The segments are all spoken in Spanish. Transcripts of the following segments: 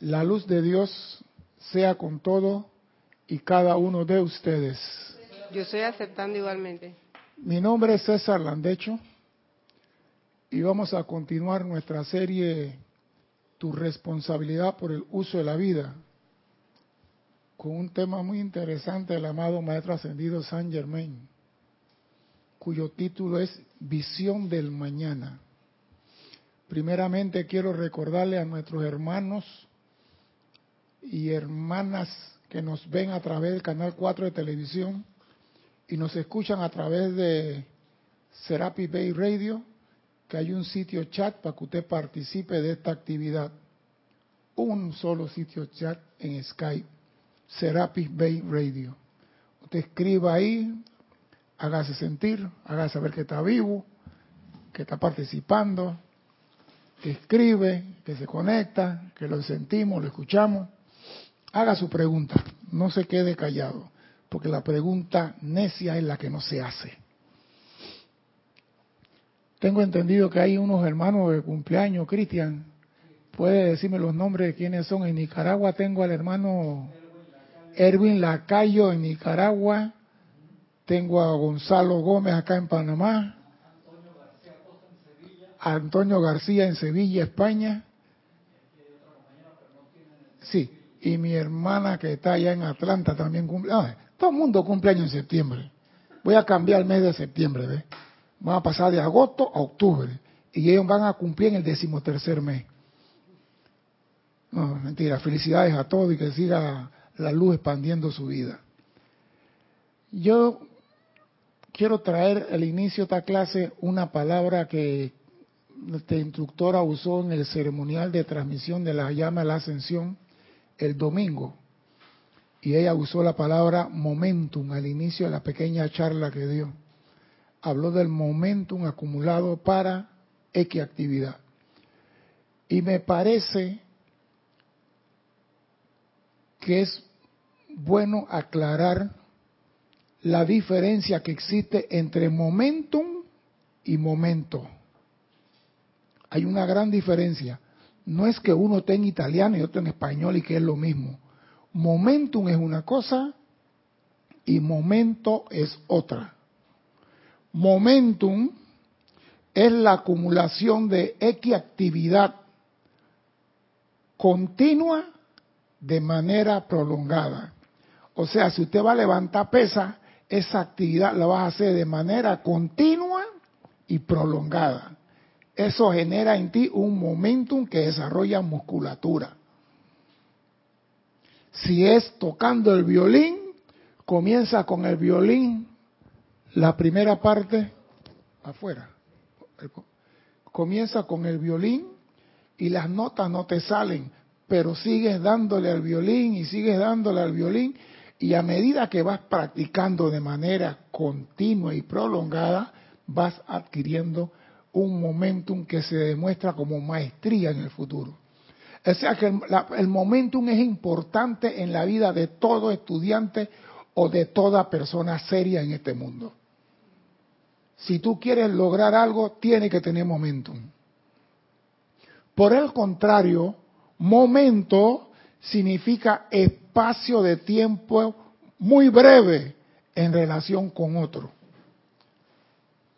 La luz de Dios sea con todo y cada uno de ustedes. Yo estoy aceptando igualmente. Mi nombre es César Landecho y vamos a continuar nuestra serie Tu responsabilidad por el uso de la vida con un tema muy interesante del amado Maestro Ascendido San Germain, cuyo título es Visión del Mañana. Primeramente quiero recordarle a nuestros hermanos y hermanas que nos ven a través del canal 4 de televisión y nos escuchan a través de Serapi Bay Radio, que hay un sitio chat para que usted participe de esta actividad. Un solo sitio chat en Skype, Serapis Bay Radio. Usted escriba ahí, hágase sentir, hágase saber que está vivo, que está participando, que escribe, que se conecta, que lo sentimos, lo escuchamos. Haga su pregunta, no se quede callado, porque la pregunta necia es la que no se hace. Tengo entendido que hay unos hermanos de cumpleaños, Cristian. ¿Puede decirme los nombres de quiénes son? En Nicaragua tengo al hermano Erwin Lacayo en Nicaragua. Tengo a Gonzalo Gómez acá en Panamá. Antonio García en Sevilla, España. Sí, y mi hermana que está allá en Atlanta también cumple. todo el mundo cumple año en septiembre. Voy a cambiar el mes de septiembre, ¿ves? Van a pasar de agosto a octubre. Y ellos van a cumplir en el decimotercer mes. No, mentira. Felicidades a todos y que siga la luz expandiendo su vida. Yo quiero traer al inicio de esta clase una palabra que nuestra instructora usó en el ceremonial de transmisión de la llama de la ascensión el domingo. Y ella usó la palabra momentum al inicio de la pequeña charla que dio habló del momentum acumulado para X actividad. Y me parece que es bueno aclarar la diferencia que existe entre momentum y momento. Hay una gran diferencia. No es que uno esté en italiano y otro en español y que es lo mismo. Momentum es una cosa y momento es otra. Momentum es la acumulación de X actividad continua de manera prolongada. O sea, si usted va a levantar pesa, esa actividad la va a hacer de manera continua y prolongada. Eso genera en ti un momentum que desarrolla musculatura. Si es tocando el violín, comienza con el violín la primera parte, afuera, comienza con el violín y las notas no te salen, pero sigues dándole al violín y sigues dándole al violín y a medida que vas practicando de manera continua y prolongada, vas adquiriendo un momentum que se demuestra como maestría en el futuro. O sea que el, el momentum es importante en la vida de todo estudiante o de toda persona seria en este mundo. Si tú quieres lograr algo, tiene que tener momentum. Por el contrario, momento significa espacio de tiempo muy breve en relación con otro.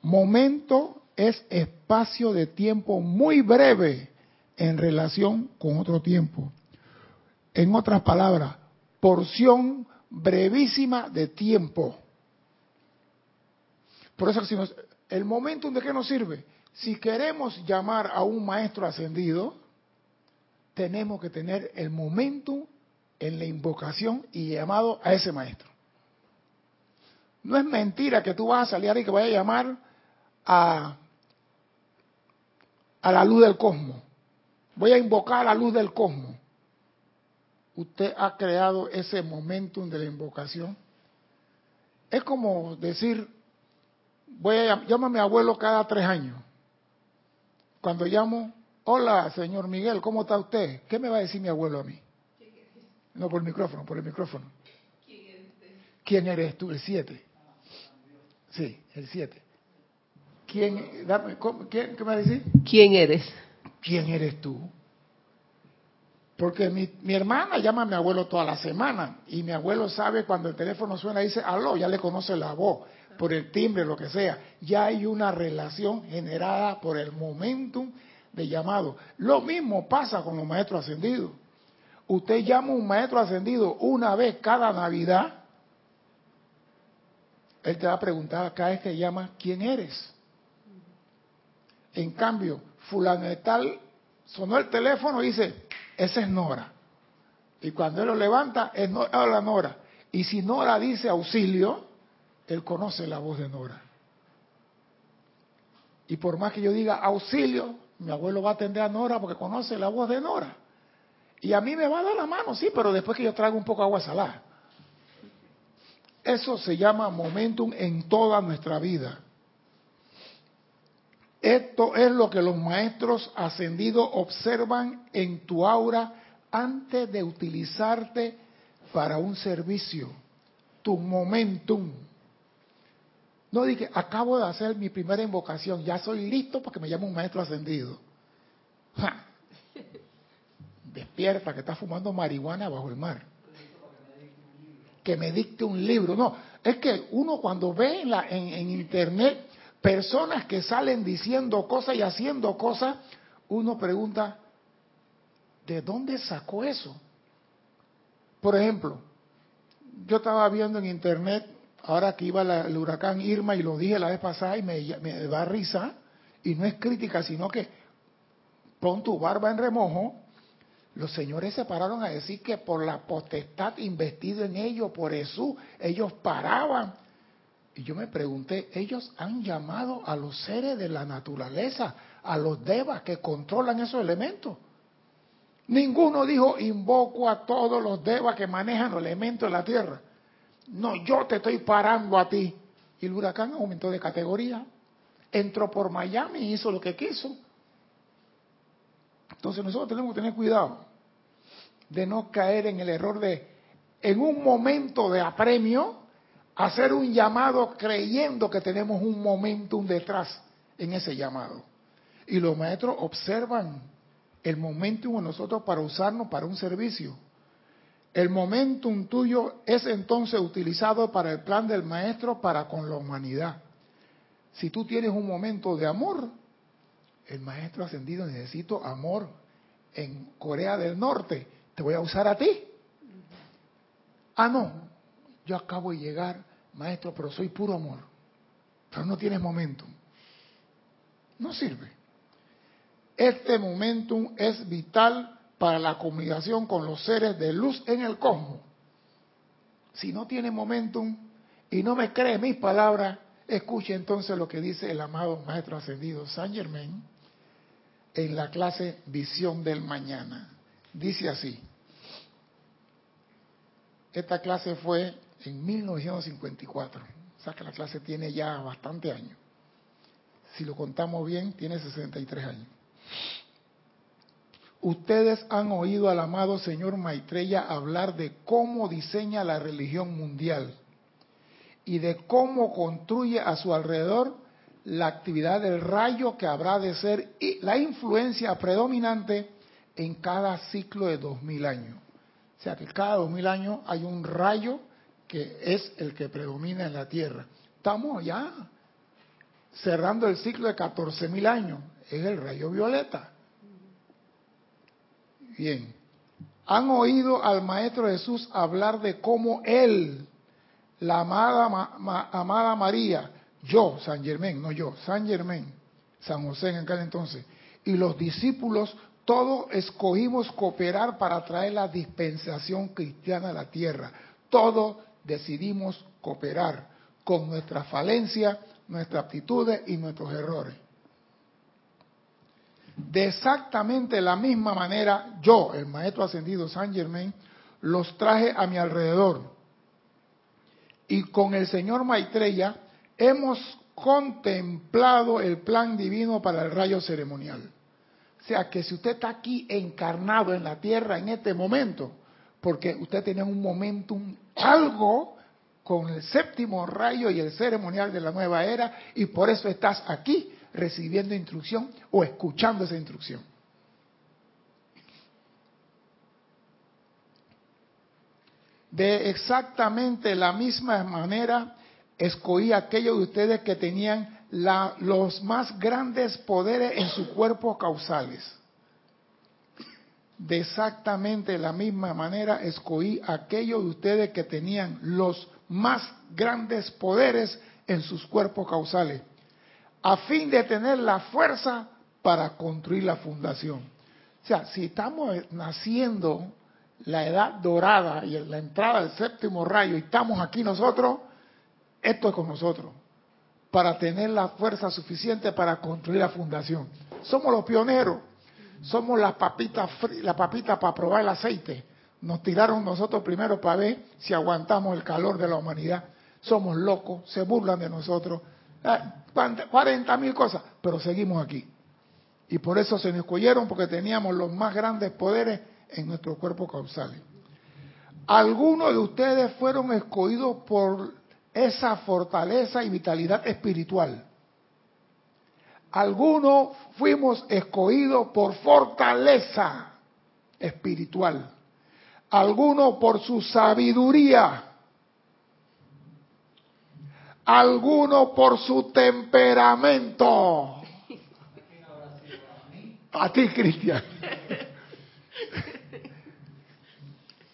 Momento es espacio de tiempo muy breve en relación con otro tiempo. En otras palabras, porción brevísima de tiempo. Por eso el momento de qué nos sirve. Si queremos llamar a un maestro ascendido, tenemos que tener el momento en la invocación y llamado a ese maestro. No es mentira que tú vas a salir y que vaya a llamar a, a la luz del cosmos. Voy a invocar a la luz del cosmos. Usted ha creado ese momentum de la invocación. Es como decir, voy a llamo a mi abuelo cada tres años. Cuando llamo, hola, señor Miguel, ¿cómo está usted? ¿Qué me va a decir mi abuelo a mí? No, por el micrófono, por el micrófono. ¿Quién eres tú? El siete. Sí, el siete. ¿Quién, dame, ¿quién, ¿Qué me va a decir? ¿Quién eres? ¿Quién eres tú? Porque mi, mi, hermana llama a mi abuelo toda la semana y mi abuelo sabe cuando el teléfono suena, dice, aló, ya le conoce la voz, por el timbre, lo que sea. Ya hay una relación generada por el momentum de llamado. Lo mismo pasa con los maestros ascendidos. Usted llama a un maestro ascendido una vez cada Navidad, él te va a preguntar cada vez que llama, ¿quién eres? En cambio, fulano de tal sonó el teléfono y dice, esa es Nora. Y cuando él lo levanta, es Nora, Nora. Y si Nora dice auxilio, él conoce la voz de Nora. Y por más que yo diga auxilio, mi abuelo va a atender a Nora porque conoce la voz de Nora. Y a mí me va a dar la mano, sí, pero después que yo traigo un poco de agua salada. Eso se llama momentum en toda nuestra vida. Esto es lo que los maestros ascendidos observan en tu aura antes de utilizarte para un servicio. Tu momentum. No dije, acabo de hacer mi primera invocación, ya soy listo porque me llama un maestro ascendido. Despierta que está fumando marihuana bajo el mar. Que me dicte un libro. No, es que uno cuando ve en, internet personas que salen diciendo cosas y haciendo cosas, uno pregunta, ¿de dónde sacó eso? Por ejemplo, yo estaba viendo en internet, ahora que iba el huracán Irma, y lo dije la vez pasada y me, me da risa, y no es crítica, sino que pon tu barba en remojo, los señores se pararon a decir que por la potestad investido en ellos, por Jesús, ellos paraban y yo me pregunté, ellos han llamado a los seres de la naturaleza, a los devas que controlan esos elementos. Ninguno dijo, invoco a todos los devas que manejan los elementos de la tierra. No, yo te estoy parando a ti. Y el huracán aumentó de categoría. Entró por Miami y hizo lo que quiso. Entonces nosotros tenemos que tener cuidado de no caer en el error de, en un momento de apremio, hacer un llamado creyendo que tenemos un momentum detrás en ese llamado. Y los maestros observan el momentum en nosotros para usarnos para un servicio. El momentum tuyo es entonces utilizado para el plan del maestro para con la humanidad. Si tú tienes un momento de amor, el maestro ascendido necesito amor en Corea del Norte, te voy a usar a ti. Ah, no, yo acabo de llegar maestro, pero soy puro amor, pero no tienes momentum. No sirve. Este momentum es vital para la comunicación con los seres de luz en el cosmos. Si no tiene momentum y no me cree mis palabras, escuche entonces lo que dice el amado Maestro Ascendido Saint Germain en la clase Visión del Mañana. Dice así. Esta clase fue en 1954. O sea que la clase tiene ya bastante años. Si lo contamos bien, tiene 63 años. Ustedes han oído al amado señor Maitreya hablar de cómo diseña la religión mundial y de cómo construye a su alrededor la actividad del rayo que habrá de ser la influencia predominante en cada ciclo de 2000 años. O sea que cada 2000 años hay un rayo que es el que predomina en la Tierra. Estamos ya cerrando el ciclo de 14.000 años, es el rayo violeta. Bien, han oído al Maestro Jesús hablar de cómo Él, la amada, María, yo, San Germán, no yo, San Germán, San José en aquel entonces, y los discípulos, todos escogimos cooperar para traer la dispensación cristiana a la tierra. Todos decidimos cooperar con nuestra falencia, nuestras aptitudes y nuestros errores. De exactamente la misma manera, yo, el maestro ascendido San Germain, los traje a mi alrededor. Y con el señor Maitreya hemos contemplado el plan divino para el rayo ceremonial. O sea que si usted está aquí encarnado en la tierra en este momento, porque usted tiene un momentum, algo con el séptimo rayo y el ceremonial de la nueva era, y por eso estás aquí recibiendo instrucción o escuchando esa instrucción. De exactamente la misma manera, escogí a aquellos de ustedes que tenían los más grandes poderes en sus cuerpos causales. De exactamente la misma manera, escogí aquellos de ustedes que tenían los más grandes poderes en sus cuerpos causales, a fin de tener la fuerza para construir la fundación. O sea, si estamos naciendo la edad dorada y la entrada del séptimo rayo y estamos aquí nosotros, esto es con nosotros, para tener la fuerza suficiente para construir la fundación. Somos los pioneros, somos la papita, la papita para probar el aceite. Nos tiraron nosotros primero para ver si aguantamos el calor de la humanidad. Somos locos, se burlan de nosotros. 40 mil cosas, pero seguimos aquí. Y por eso se nos escogieron porque teníamos los más grandes poderes en nuestro cuerpo causal. Algunos de ustedes fueron escogidos por esa fortaleza y vitalidad espiritual. Algunos fuimos escogidos por fortaleza espiritual. Algunos por su sabiduría. Algunos por su temperamento. A ti, Cristian.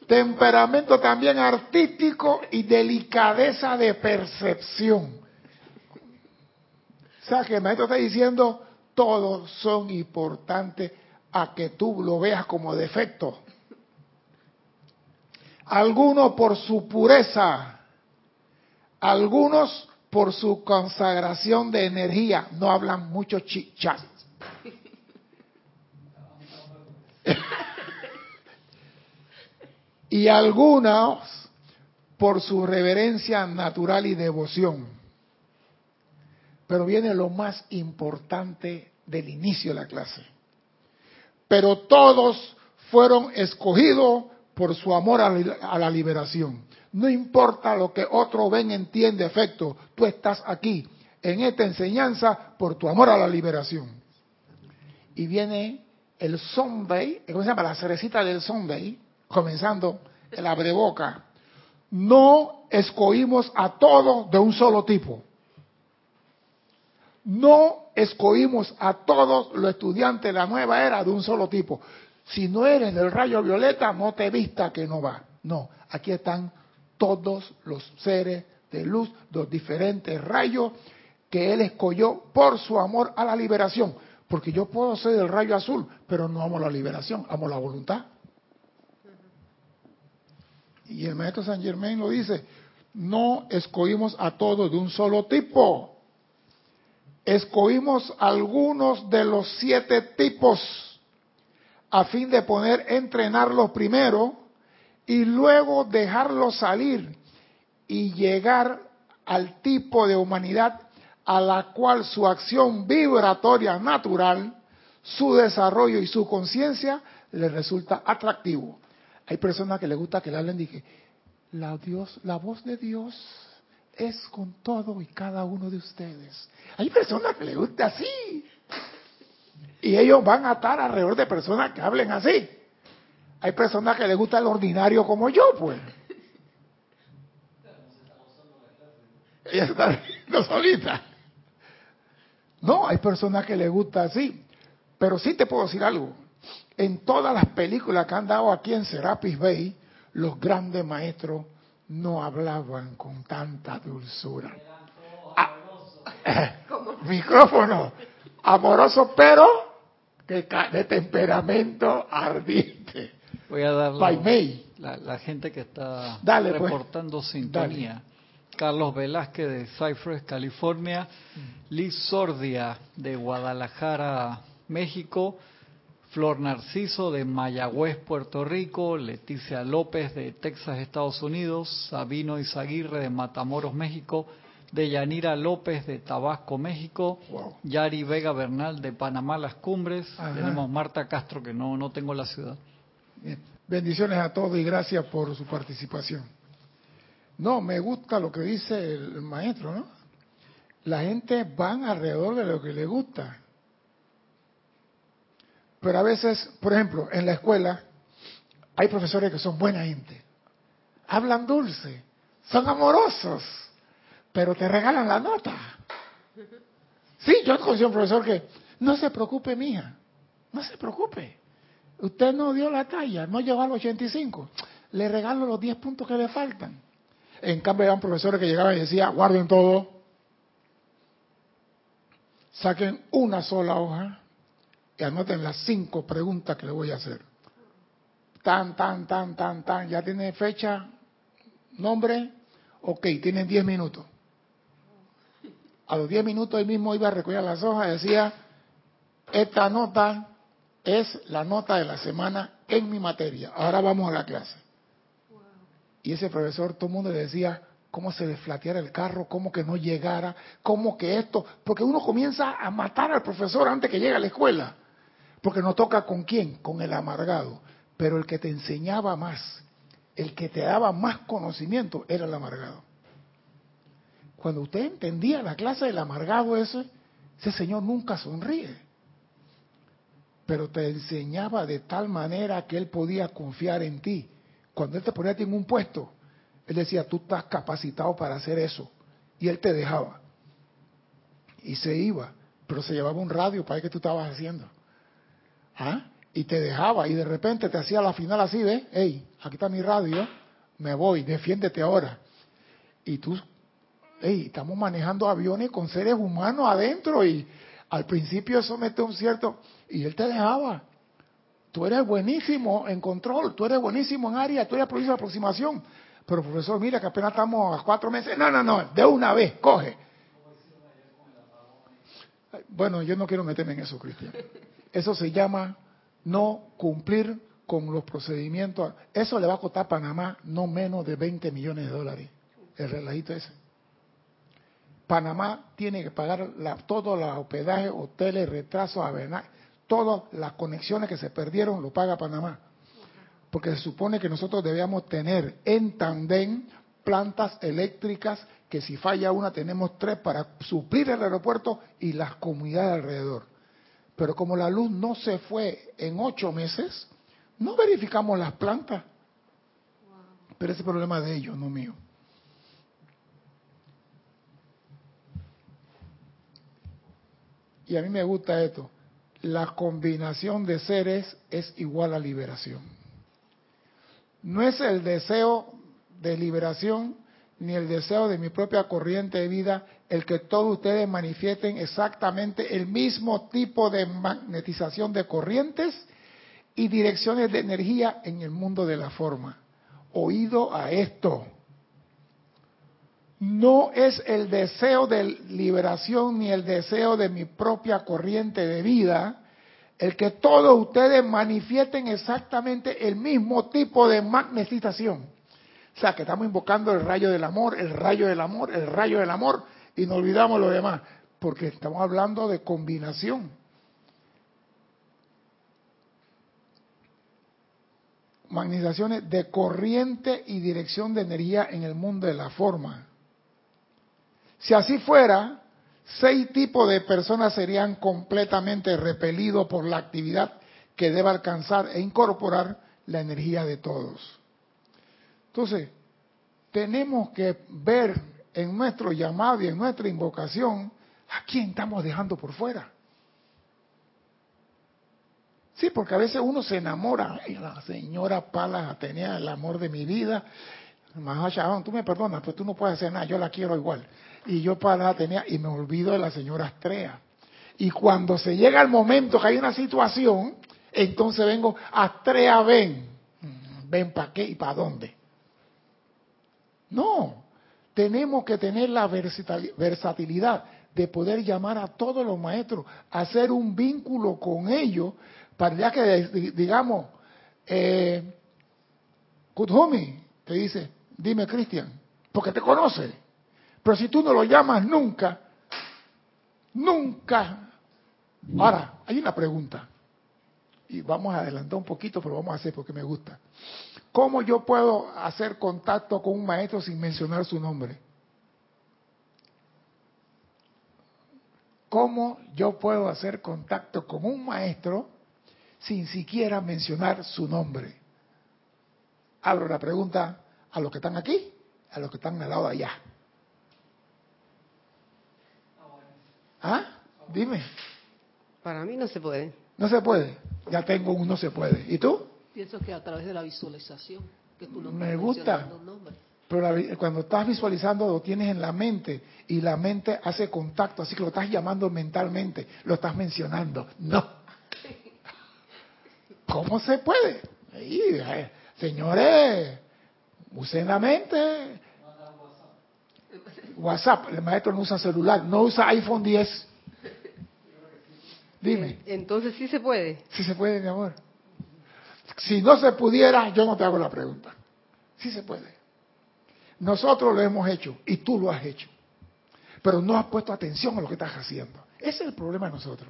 Temperamento también artístico y delicadeza de percepción. O sea, que el maestro está diciendo, todos son importantes a que tú lo veas como defecto. Algunos por su pureza, algunos por su consagración de energía. No hablan mucho chichat. y algunos por su reverencia natural y devoción. Pero viene lo más importante del inicio de la clase. Pero todos fueron escogidos por su amor a la liberación. No importa lo que otro ven, entiende, efecto, tú estás aquí en esta enseñanza por tu amor a la liberación. Y viene el Sunday, ¿cómo se llama? La cerecita del Sunday, comenzando el abreboca. No escogimos a todos de un solo tipo. No escogimos a todos los estudiantes de la nueva era de un solo tipo. Si no eres del rayo violeta, no te vista que no va. No, aquí están todos los seres de luz, los diferentes rayos que él escogió por su amor a la liberación. Porque yo puedo ser del rayo azul, pero no amo la liberación, amo la voluntad. Y el maestro San Germain lo dice, no escogimos a todos de un solo tipo. Escogimos algunos de los siete tipos a fin de poner entrenarlos primero y luego dejarlos salir y llegar al tipo de humanidad a la cual su acción vibratoria natural, su desarrollo y su conciencia le resulta atractivo. Hay personas que les gusta que le hablen, dije, la, Dios, la voz de Dios es con todo y cada uno de ustedes. Hay personas que les gusta así. Y ellos van a estar alrededor de personas que hablen así. Hay personas que les gusta el ordinario como yo, pues. Ella está riendo solita. No, hay personas que les gusta así. Pero sí te puedo decir algo. En todas las películas que han dado aquí en Serapis Bay, los grandes maestros no hablaban con tanta dulzura. Ah, micrófono, amoroso, pero de temperamento ardiente. Voy a dar la, la, gente que está Dale, pues. reportando sintonía. Carlos Velázquez de Cypress, California. Liz Sordia de Guadalajara, México. Flor Narciso de Mayagüez, Puerto Rico, Leticia López de Texas, Estados Unidos, Sabino Izaguirre de Matamoros, México, de Yanira López de Tabasco, México, Yari Vega Bernal de Panamá, Las Cumbres, tenemos Marta Castro que no, no tengo la ciudad. Bendiciones a todos y gracias por su participación. No, me gusta lo que dice el maestro, ¿no? La gente van alrededor de lo que le gusta. Pero a veces, por ejemplo, en la escuela hay profesores que son buena gente. hablan dulce, son amorosos, pero te regalan la nota. Sí, yo conocí a un profesor que, no se preocupe, mía, no se preocupe. Usted no dio la talla, no llegó al 85. Le regalo los 10 puntos que le faltan. En cambio, eran profesores que llegaban y decían, guarden todo, saquen una sola hoja y anoten las cinco preguntas que le voy a hacer. Tan, tan, tan, tan, tan. Ya tiene fecha, nombre, ok, tienen 10 minutos. A los 10 minutos él mismo iba a recoger las hojas y decía, esta nota es la nota de la semana en mi materia. Ahora vamos a la clase. Y ese profesor, todo el mundo le decía cómo se desflateara el carro, cómo que no llegara, cómo que esto, porque uno comienza a matar al profesor antes que llegue a la escuela. Porque no toca con quién, con el amargado. Pero el que te enseñaba más, el que te daba más conocimiento, era el amargado. Cuando usted entendía la clase del amargado ese, ese señor nunca sonríe. Pero te enseñaba de tal manera que él podía confiar en ti. Cuando él te ponía en un puesto, él decía, tú estás capacitado para hacer eso. Y él te dejaba. Y se iba, pero se llevaba un radio para ver qué tú estabas haciendo. ¿Ah? Y te dejaba y de repente te hacía la final así, ¿ves? Hey, aquí está mi radio, me voy, defiéndete ahora. Y tú, hey, estamos manejando aviones con seres humanos adentro y al principio eso mete un cierto... Y él te dejaba. Tú eres buenísimo en control, tú eres buenísimo en área, tú eres de aproximación. Pero profesor, mira que apenas estamos a cuatro meses. No, no, no, de una vez, coge. Bueno, yo no quiero meterme en eso, Cristian. Eso se llama no cumplir con los procedimientos. Eso le va a costar a Panamá no menos de 20 millones de dólares. El relajito ese. Panamá tiene que pagar la, todos los hospedajes, hoteles, retrasos, todas las conexiones que se perdieron lo paga Panamá. Porque se supone que nosotros debíamos tener en tandem plantas eléctricas que si falla una tenemos tres para suplir el aeropuerto y las comunidades alrededor. Pero como la luz no se fue en ocho meses, no verificamos las plantas. Pero ese problema de ellos, no mío. Y a mí me gusta esto. La combinación de seres es igual a liberación. No es el deseo de liberación ni el deseo de mi propia corriente de vida el que todos ustedes manifiesten exactamente el mismo tipo de magnetización de corrientes y direcciones de energía en el mundo de la forma. Oído a esto no es el deseo de liberación ni el deseo de mi propia corriente de vida el que todos ustedes manifiesten exactamente el mismo tipo de magnetización. O sea, que estamos invocando el rayo del amor, el rayo del amor, el rayo del amor, y no olvidamos lo demás, porque estamos hablando de combinación. Magnetizaciones de corriente y dirección de energía en el mundo de la forma. Si así fuera, seis tipos de personas serían completamente repelidos por la actividad que debe alcanzar e incorporar la energía de todos. Entonces, tenemos que ver en nuestro llamado y en nuestra invocación a quién estamos dejando por fuera. Sí, porque a veces uno se enamora. La señora Palas tenía el amor de mi vida. tú me perdonas, pues tú no puedes hacer nada, yo la quiero igual y yo para tenía y me olvido de la señora Astrea. Y cuando se llega el momento que hay una situación, entonces vengo, Astrea, ven. ¿Ven para qué y para dónde? No, tenemos que tener la versatilidad de poder llamar a todos los maestros, hacer un vínculo con ellos, para ya que digamos, eh, te dice, dime Cristian, porque te conoce. Pero si tú no lo llamas nunca, nunca. Ahora, hay una pregunta. Y vamos a adelantar un poquito, pero vamos a hacer porque me gusta. ¿Cómo yo puedo hacer contacto con un maestro sin mencionar su nombre? ¿Cómo yo puedo hacer contacto con un maestro sin siquiera mencionar su nombre? Abro la pregunta a los que están aquí, a los que están al lado de allá. ¿Ah? Dime. Para mí no se puede. No se puede. Ya tengo un no se puede. ¿Y tú? Pienso que a través de la visualización, que tú no Me estás gusta. Pero la- cuando estás visualizando lo tienes en la mente y la mente hace contacto, así que lo estás llamando mentalmente, lo estás mencionando. No. ¿Cómo se puede? Ahí, eh, señores, usen la mente. WhatsApp, el maestro no usa celular, no usa iPhone 10. Dime, Entonces sí se puede. si se puede, mi amor. Si no se pudiera, yo no te hago la pregunta. Sí se puede. Nosotros lo hemos hecho y tú lo has hecho. Pero no has puesto atención a lo que estás haciendo. Ese es el problema de nosotros.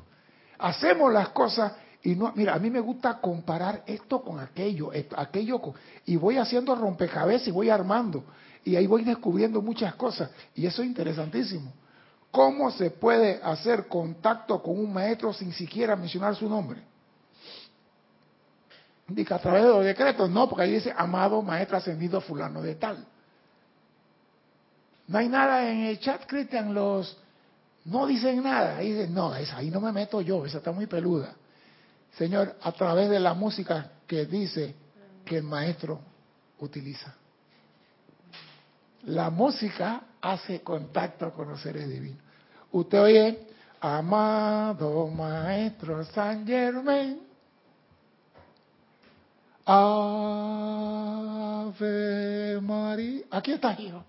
Hacemos las cosas y no, mira, a mí me gusta comparar esto con aquello, esto- aquello y voy haciendo rompecabezas y voy armando. Y ahí voy descubriendo muchas cosas. Y eso es interesantísimo. ¿Cómo se puede hacer contacto con un maestro sin siquiera mencionar su nombre? Dice a través de los decretos, no, porque ahí dice amado maestro ascendido fulano de tal. No hay nada en el chat, Cristian, los no dicen nada. Ahí dicen, no, esa ahí no me meto yo, esa está muy peluda. Señor, a través de la música que dice que el maestro utiliza. La música hace contacto con los seres divinos. Usted oye, amado maestro San Germain, Ave María. Aquí está, hijo.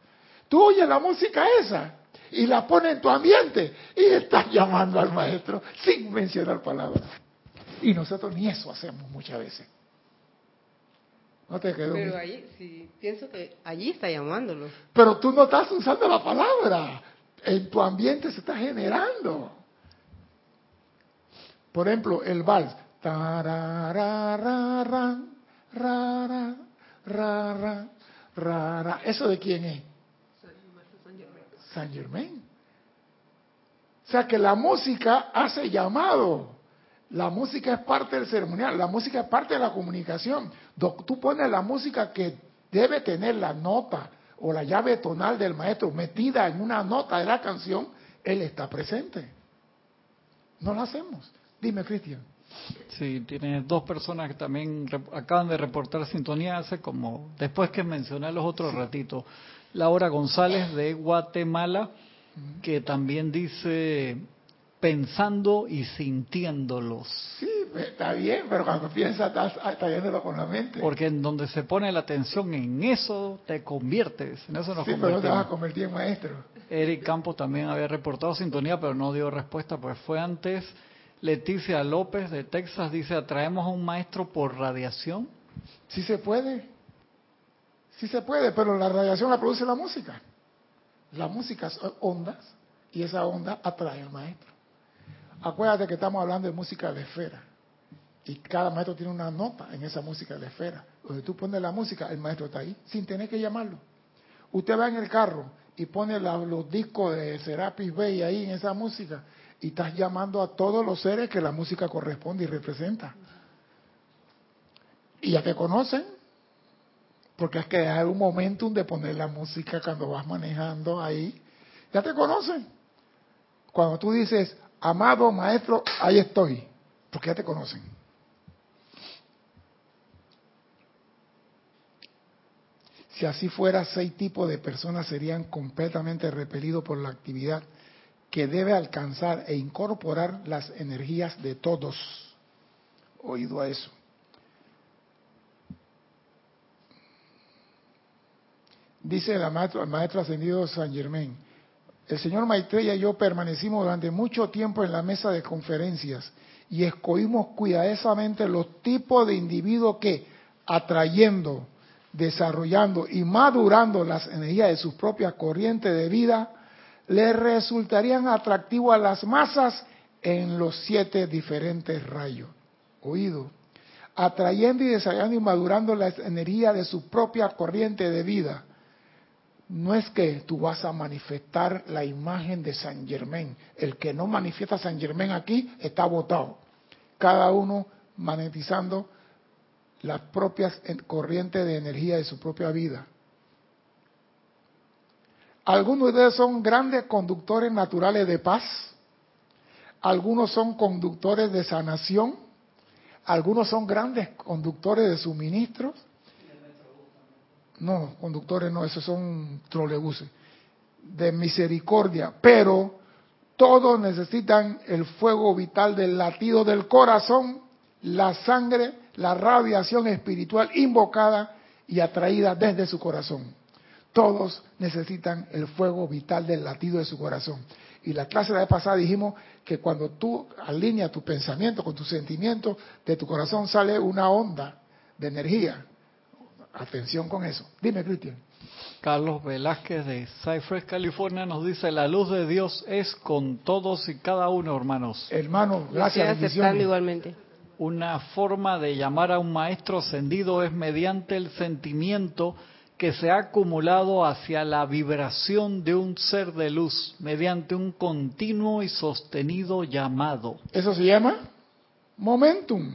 Tú oyes la música esa y la pones en tu ambiente y estás llamando al maestro sin mencionar palabras. Y nosotros ni eso hacemos muchas veces. No te quedó Pero ahí, sí, pienso que allí está llamándolo. Pero tú no estás usando la palabra. En tu ambiente se está generando. Por ejemplo, el vals. Tararararán, rara, rara, rara. ¿Eso de quién es? San Germain. O sea que la música hace llamado. La música es parte del ceremonial, la música es parte de la comunicación. Tú pones la música que debe tener la nota o la llave tonal del maestro metida en una nota de la canción, él está presente. No lo hacemos. Dime, Cristian. Sí, tiene dos personas que también acaban de reportar sintonía hace como, después que mencioné los otros ratitos. Laura González de Guatemala, que también dice pensando y sintiéndolos. Sí, está bien, pero cuando piensas, estás, estás yéndolo con la mente. Porque en donde se pone la atención en eso, te conviertes. En eso nos sí, pero no te vas a convertir en maestro. Eric Campos también había reportado sintonía, pero no dio respuesta, pues fue antes. Leticia López de Texas dice, atraemos a un maestro por radiación. Sí se puede. Sí se puede, pero la radiación la produce la música. La música son ondas y esa onda atrae al maestro. Acuérdate que estamos hablando de música de esfera. Y cada maestro tiene una nota en esa música de esfera. Donde tú pones la música, el maestro está ahí, sin tener que llamarlo. Usted va en el carro y pone los discos de Serapis Bay ahí en esa música y estás llamando a todos los seres que la música corresponde y representa. Y ya te conocen, porque es que hay un momentum de poner la música cuando vas manejando ahí. Ya te conocen. Cuando tú dices, amado maestro, ahí estoy, porque ya te conocen. Si así fuera, seis tipos de personas serían completamente repelidos por la actividad que debe alcanzar e incorporar las energías de todos. Oído a eso. Dice la maestro- el maestro ascendido San Germain, el señor Maitreya y yo permanecimos durante mucho tiempo en la mesa de conferencias y escogimos cuidadosamente los tipos de individuos que, atrayendo, desarrollando y madurando las energías de sus propias corrientes de vida, le resultarían atractivos a las masas en los siete diferentes rayos. Oído. Atrayendo y desarrollando y madurando las energías de su propia corriente de vida no es que tú vas a manifestar la imagen de San Germán. El que no manifiesta San Germán aquí está votado. Cada uno magnetizando las propias en- corrientes de energía de su propia vida. Algunos de ustedes son grandes conductores naturales de paz, algunos son conductores de sanación, algunos son grandes conductores de suministros. No, conductores no, esos son trolebuses. De misericordia, pero todos necesitan el fuego vital del latido del corazón, la sangre, la radiación espiritual invocada y atraída desde su corazón. Todos necesitan el fuego vital del latido de su corazón. Y la clase de la vez pasada dijimos que cuando tú alineas tu pensamiento con tus sentimientos, de tu corazón sale una onda de energía. Atención con eso. Dime, Cristian. Carlos Velázquez de Cypress, California nos dice, la luz de Dios es con todos y cada uno, hermanos. Hermano, gracias. bendiciones. igualmente. Una forma de llamar a un maestro ascendido es mediante el sentimiento que se ha acumulado hacia la vibración de un ser de luz, mediante un continuo y sostenido llamado. Eso se llama momentum.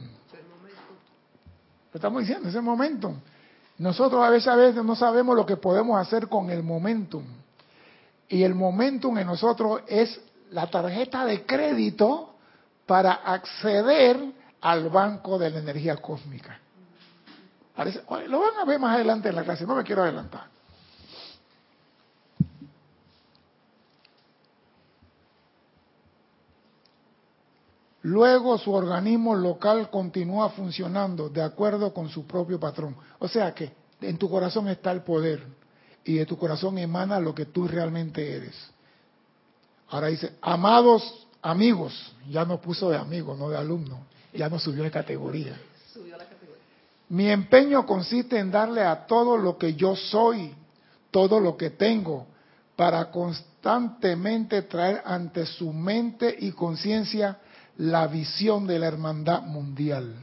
Lo estamos diciendo, ese momentum. Nosotros a veces, a veces no sabemos lo que podemos hacer con el momentum. Y el momentum en nosotros es la tarjeta de crédito para acceder al banco de la energía cósmica. Lo van a ver más adelante en la clase, no me quiero adelantar. Luego su organismo local continúa funcionando de acuerdo con su propio patrón. O sea que en tu corazón está el poder y de tu corazón emana lo que tú realmente eres. Ahora dice, amados amigos, ya no puso de amigos, no de alumnos, ya no subió de categoría. Mi empeño consiste en darle a todo lo que yo soy, todo lo que tengo, para constantemente traer ante su mente y conciencia la visión de la hermandad mundial.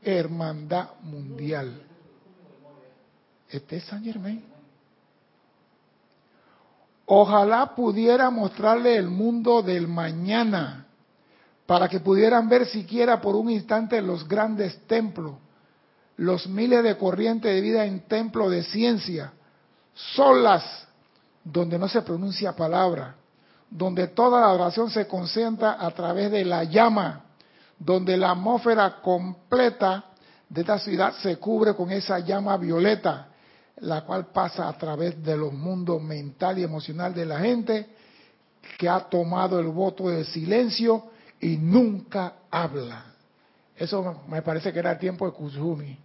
Hermandad mundial. Este es San Germain. Ojalá pudiera mostrarle el mundo del mañana para que pudieran ver siquiera por un instante los grandes templos, los miles de corrientes de vida en templos de ciencia, solas, donde no se pronuncia palabra, donde toda la oración se concentra a través de la llama, donde la atmósfera completa de esta ciudad se cubre con esa llama violeta, la cual pasa a través de los mundos mental y emocional de la gente que ha tomado el voto de silencio y nunca habla. Eso me parece que era el tiempo de Kuzumi.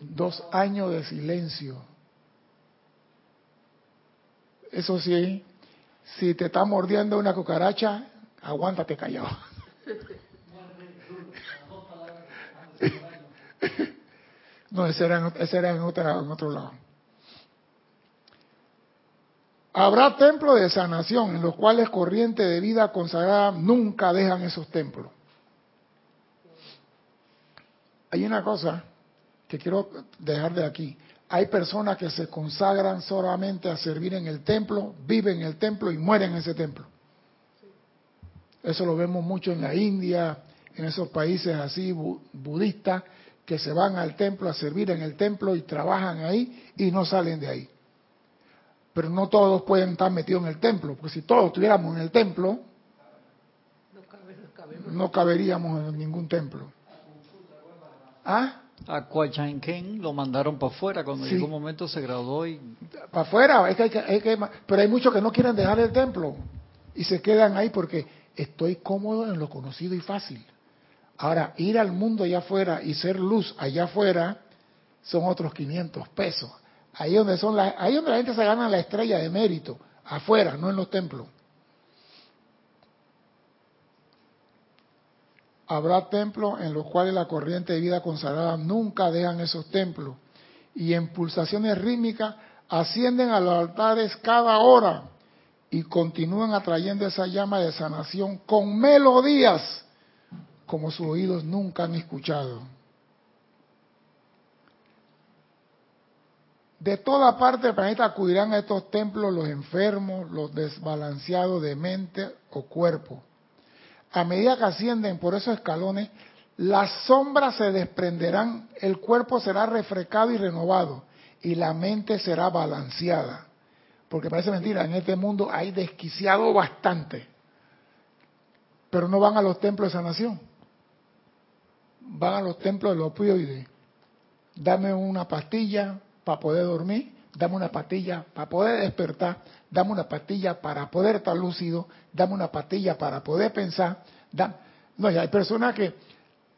Dos años de silencio. Eso sí, si te está mordiendo una cucaracha, aguántate callado. No, ese era, ese era en, en otro lado. Habrá templos de sanación en los cuales corrientes de vida consagrada nunca dejan esos templos. Hay una cosa que quiero dejar de aquí. Hay personas que se consagran solamente a servir en el templo, viven en el templo y mueren en ese templo. Eso lo vemos mucho en la India, en esos países así bu- budistas, que se van al templo a servir en el templo y trabajan ahí y no salen de ahí. Pero no todos pueden estar metidos en el templo, porque si todos estuviéramos en el templo, no caberíamos en ningún templo. ¿Ah? A Ken lo mandaron para afuera, cuando Sí. llegó un momento se graduó y para afuera, es que hay que- hay que- pero hay muchos que no quieren dejar el templo y se quedan ahí porque estoy cómodo en lo conocido y fácil. Ahora, ir al mundo allá afuera y ser luz allá afuera son otros 500 pesos. Ahí donde son la, ahí donde la gente se gana la estrella de mérito, afuera, no en los templos. Habrá templos en los cuales la corriente de vida consagrada nunca dejan esos templos y en pulsaciones rítmicas ascienden a los altares cada hora y continúan atrayendo esa llama de sanación con melodías como sus oídos nunca han escuchado. De toda parte del planeta acudirán a estos templos los enfermos, los desbalanceados de mente o cuerpo. A medida que ascienden por esos escalones, Las sombras se desprenderán, el cuerpo será refrescado y renovado, y la mente será balanceada. Porque parece mentira, en este mundo hay desquiciado bastante, pero no van a los templos de sanación. Van a los templos de los opioides. Dame una pastilla para poder dormir, dame una pastilla para poder despertar, dame una pastilla para poder estar lúcido, dame una pastilla para poder pensar. No, hay personas que,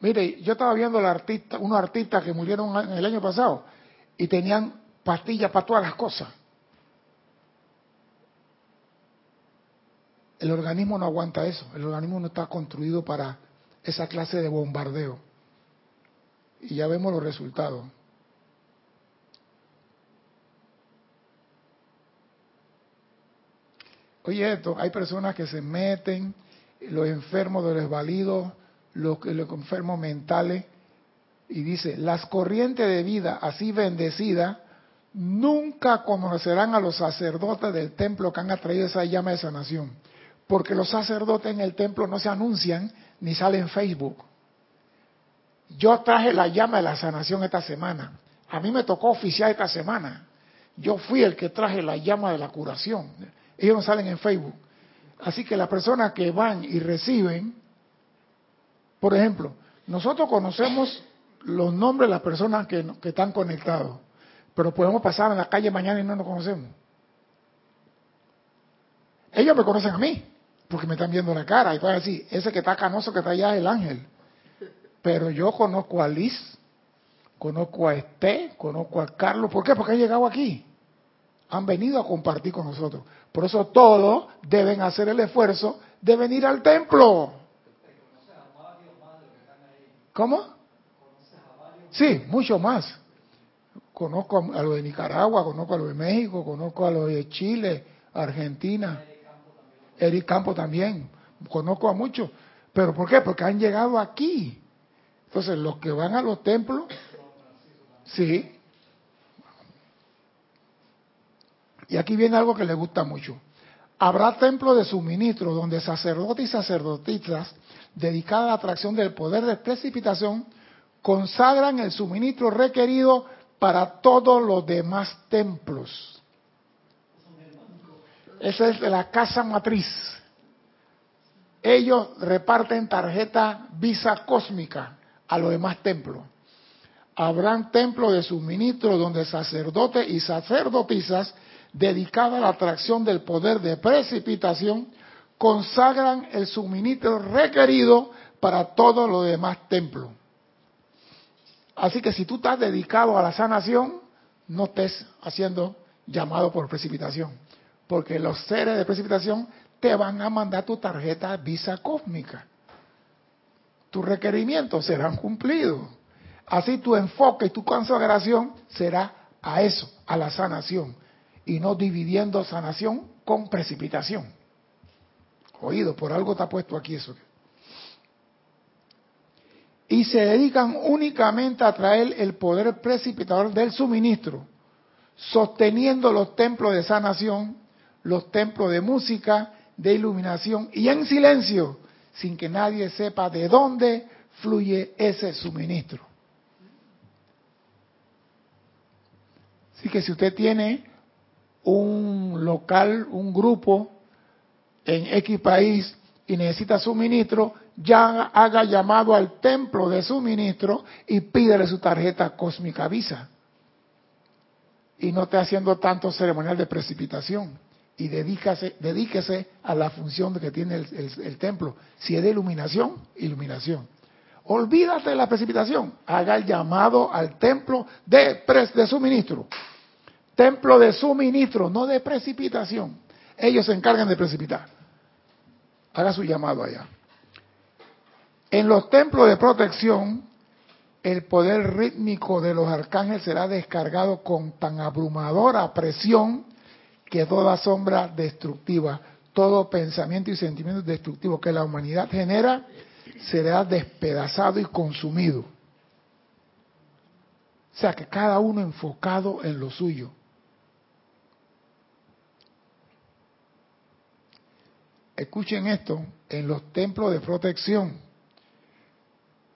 mire, yo estaba viendo la artista, unos artistas que murieron el año pasado y tenían pastillas para todas las cosas. El organismo no aguanta eso, el organismo no está construido para esa clase de bombardeo. Y ya vemos los resultados. Oye, esto, hay personas que se meten, los enfermos de los los, los enfermos mentales, y dice, las corrientes de vida así bendecidas nunca conocerán a los sacerdotes del templo que han atraído esa llama de sanación, porque los sacerdotes en el templo no se anuncian ni salen en Facebook. Yo traje la llama de la sanación esta semana. A mí me tocó oficiar esta semana. Yo fui el que traje la llama de la curación. Ellos no salen en Facebook. Así que las personas que van y reciben, por ejemplo, nosotros conocemos los nombres de las personas que, están conectados, pero podemos pasar en la calle mañana y no nos conocemos. Ellos me conocen a mí, porque me están viendo la cara y pueden decir, ese que está canoso que está allá es el ángel. Pero yo conozco a Liz, conozco a Esté, conozco a Carlos. ¿Por qué? Porque han llegado aquí. Han venido a compartir con nosotros. Por eso todos deben hacer el esfuerzo de venir al templo. ¿Cómo? Sí, mucho más. Conozco a los de Nicaragua, conozco a los de México, conozco a los de Chile, Argentina. Eric Campo también. Conozco a muchos. ¿Pero por qué? Porque han llegado aquí. Entonces, los que van a los templos, sí, Y aquí viene algo que le gusta mucho. Habrá templos de suministro donde sacerdotes y sacerdotisas dedicadas a la atracción del poder de precipitación consagran el suministro requerido para todos los demás templos. Esa es la casa matriz. Ellos reparten tarjeta visa cósmica a los demás templos. Habrán templos de suministro donde sacerdotes y sacerdotisas dedicada a la atracción del poder de precipitación, consagran el suministro requerido para todos los demás templos. Así que si tú estás dedicado a la sanación, no estés haciendo llamado por precipitación, porque los seres de precipitación te van a mandar tu tarjeta visa cósmica. Tus requerimientos serán cumplidos. Así tu enfoque y tu consagración será a eso, a la sanación y no dividiendo sanación con precipitación. Oído, por algo está puesto aquí eso. Y se dedican únicamente a traer el poder precipitador del suministro, sosteniendo los templos de sanación, los templos de música, de iluminación y en silencio, sin que nadie sepa de dónde fluye ese suministro. Así que si usted tiene un local, un grupo en X país y necesita suministro, ya haga llamado al templo de suministro y pídele su tarjeta cósmica Visa. Y no esté haciendo tanto ceremonial de precipitación. Y dedícase, dedíquese a la función que tiene el, templo. Si es de iluminación, iluminación. Olvídate de la precipitación. Haga el llamado al templo de, de suministro templo de suministro, no de precipitación. Ellos se encargan de precipitar. Haga su llamado allá. En los templos de protección, el poder rítmico de los arcángeles será descargado con tan abrumadora presión que toda sombra destructiva, todo pensamiento y sentimiento destructivo que la humanidad genera será despedazado y consumido. O sea que cada uno enfocado en lo suyo. Escuchen esto, en los templos de protección,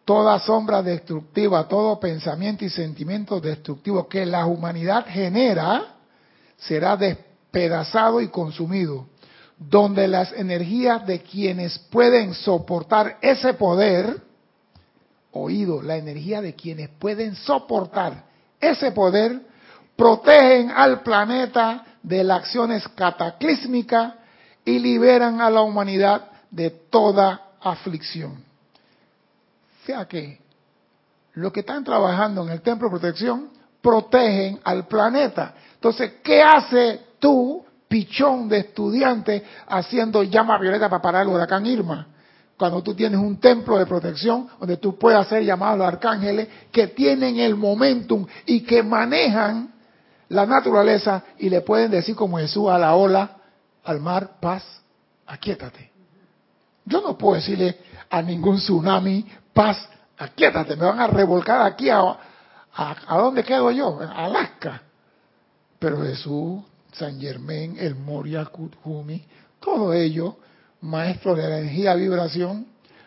toda sombra destructiva, todo pensamiento y sentimiento destructivo que la humanidad genera será despedazado y consumido, donde las energías de quienes pueden soportar ese poder, oído, la energía de quienes pueden soportar ese poder, protegen al planeta de las acciones cataclísmicas y liberan a la humanidad de toda aflicción. O sea que los que están trabajando en el templo de protección protegen al planeta. Entonces, ¿qué hace tú, pichón de estudiante, haciendo llama violeta para parar el huracán Irma? Cuando tú tienes un templo de protección donde tú puedes hacer llamados a los arcángeles que tienen el momentum y que manejan la naturaleza y le pueden decir como Jesús a la ola, al mar, paz, aquíétate. Yo no puedo decirle a ningún tsunami, paz, aquíétate, me van a revolcar aquí a, a, dónde quedo yo, en Alaska. Pero Jesús, San Germán, el Moria Kuthumi, todo ello, maestros de la energía vibración,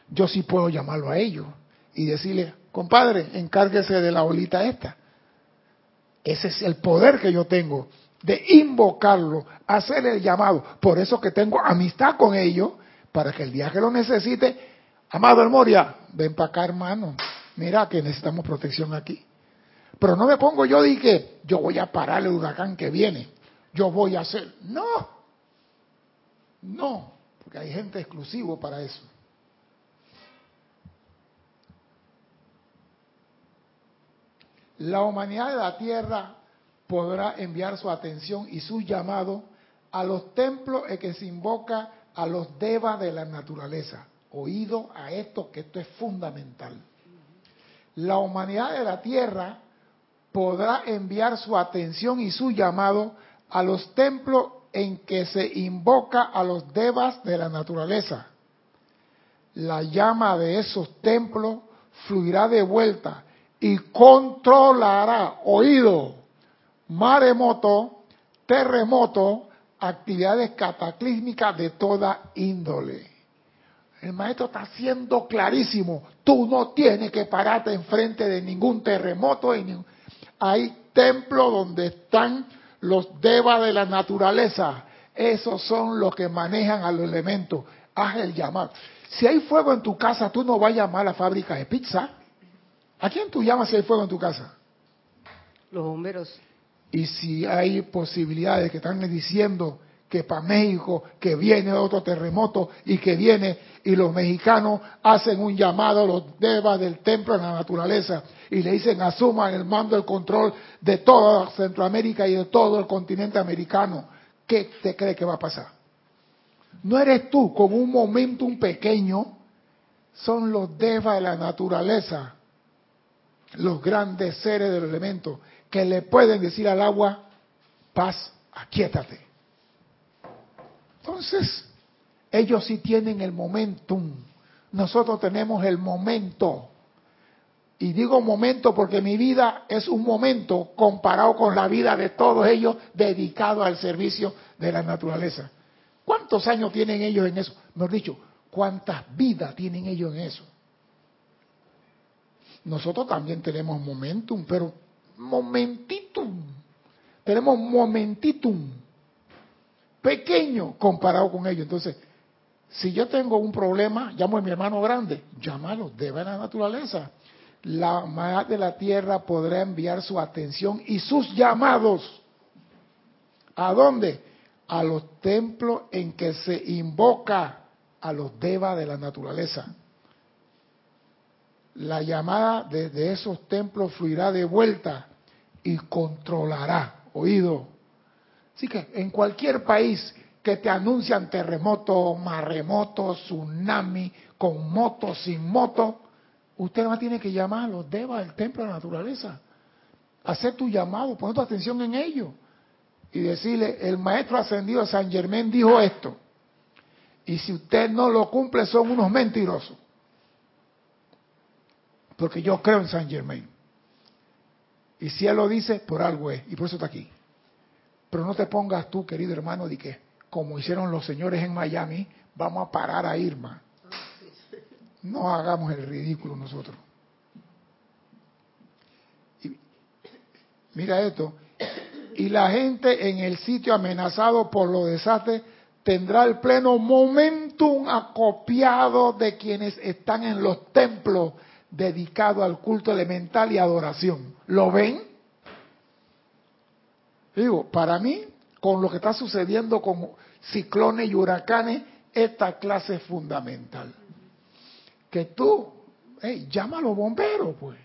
yo sí puedo llamarlo a ellos y decirle, compadre, encárguese de la bolita esta. Ese es el poder que yo tengo de invocarlo, hacer el llamado. Por eso que tengo amistad con ellos, para que el día que lo necesite, amado el Moria, ven para acá hermano, mira que necesitamos protección aquí. Pero no me pongo yo de que yo voy a parar el huracán que viene, yo voy a hacer, no, no, porque hay gente exclusivo para eso. La humanidad de la Tierra podrá enviar su atención y su llamado a los templos en que se invoca a los devas de la naturaleza. Oído a esto, que esto es fundamental. La humanidad de la Tierra podrá enviar su atención y su llamado a los templos en que se invoca a los devas de la naturaleza. La llama de esos templos fluirá de vuelta y controlará, oído, maremoto, terremoto, actividades cataclísmicas de toda índole. El maestro está siendo clarísimo. Tú no tienes que pararte enfrente de ningún terremoto. Hay templos donde están los devas de la naturaleza. Esos son los que manejan a los elementos. Haz el llamado. Si hay fuego en tu casa, tú no vas a llamar a la fábrica de pizza. ¿A quién tú llamas si hay fuego en tu casa? Los bomberos. Y si hay posibilidades que están diciendo que para México, que viene otro terremoto y que viene, y los mexicanos hacen un llamado a los devas del templo de la naturaleza y le dicen asuman el mando, el control de toda Centroamérica y de todo el continente americano. ¿Qué te cree que va a pasar? No eres tú con un momentum pequeño, son los devas de la naturaleza, los grandes seres del elemento que le pueden decir al agua, paz, aquíétate. Entonces, ellos sí tienen el momentum. Nosotros tenemos el momento. Y digo momento porque mi vida es un momento comparado con la vida de todos ellos dedicados al servicio de la naturaleza. ¿Cuántos años tienen ellos en eso? Mejor dicho, ¿cuántas vidas tienen ellos en eso? Nosotros también tenemos momentum, pero momentitum. Tenemos momentitum pequeño comparado con ellos. Entonces, si yo tengo un problema, llamo a mi hermano grande, llámalo, debe la naturaleza. La madre de la tierra podrá enviar su atención y sus llamados. ¿A dónde? A los templos en que se invoca a los devas de la naturaleza la llamada desde esos templos fluirá de vuelta y controlará. Oído. Así que en cualquier país que te anuncian terremoto, maremoto, tsunami, con moto, sin moto, usted no tiene que llamar a los devas del templo de la naturaleza. Hacer tu llamado, poner tu atención en ello. Y decirle, el maestro ascendido de San Germán dijo esto. Y si usted no lo cumple, son unos mentirosos porque yo creo en Saint Germain. Y si él lo dice, por algo es, y por eso está aquí. Pero no te pongas tú, querido hermano, de que, como hicieron los señores en Miami, vamos a parar a Irma. No hagamos el ridículo nosotros. mira esto. Y la gente en el sitio amenazado por los desastres tendrá el pleno momentum acopiado de quienes están en los templos dedicados al culto elemental y adoración. ¿Lo ven? Digo, para mí, con lo que está sucediendo con ciclones y huracanes, esta clase es fundamental. Que tú, hey, llama a los bomberos, pues.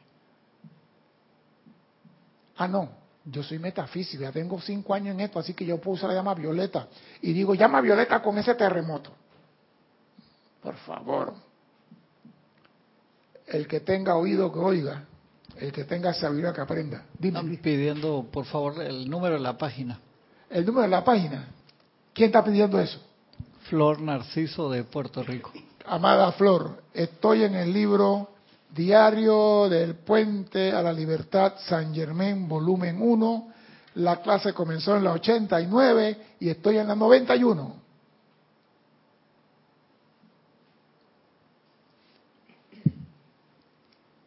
Ah, no, yo soy metafísico, ya tengo cinco años en esto, así que yo puedo usar la llama violeta. Y digo, llama violeta con ese terremoto. Por favor. El que tenga oído que oiga, el que tenga sabiduría que aprenda. Dime. Están pidiendo, por favor, el número de la página. ¿El número de la página? ¿Quién está pidiendo eso? Flor Narciso de Puerto Rico. Amada Flor, estoy en el libro Diario del Puente a la Libertad, San Germán, volumen 1. La clase comenzó en la 89 y estoy en la 91.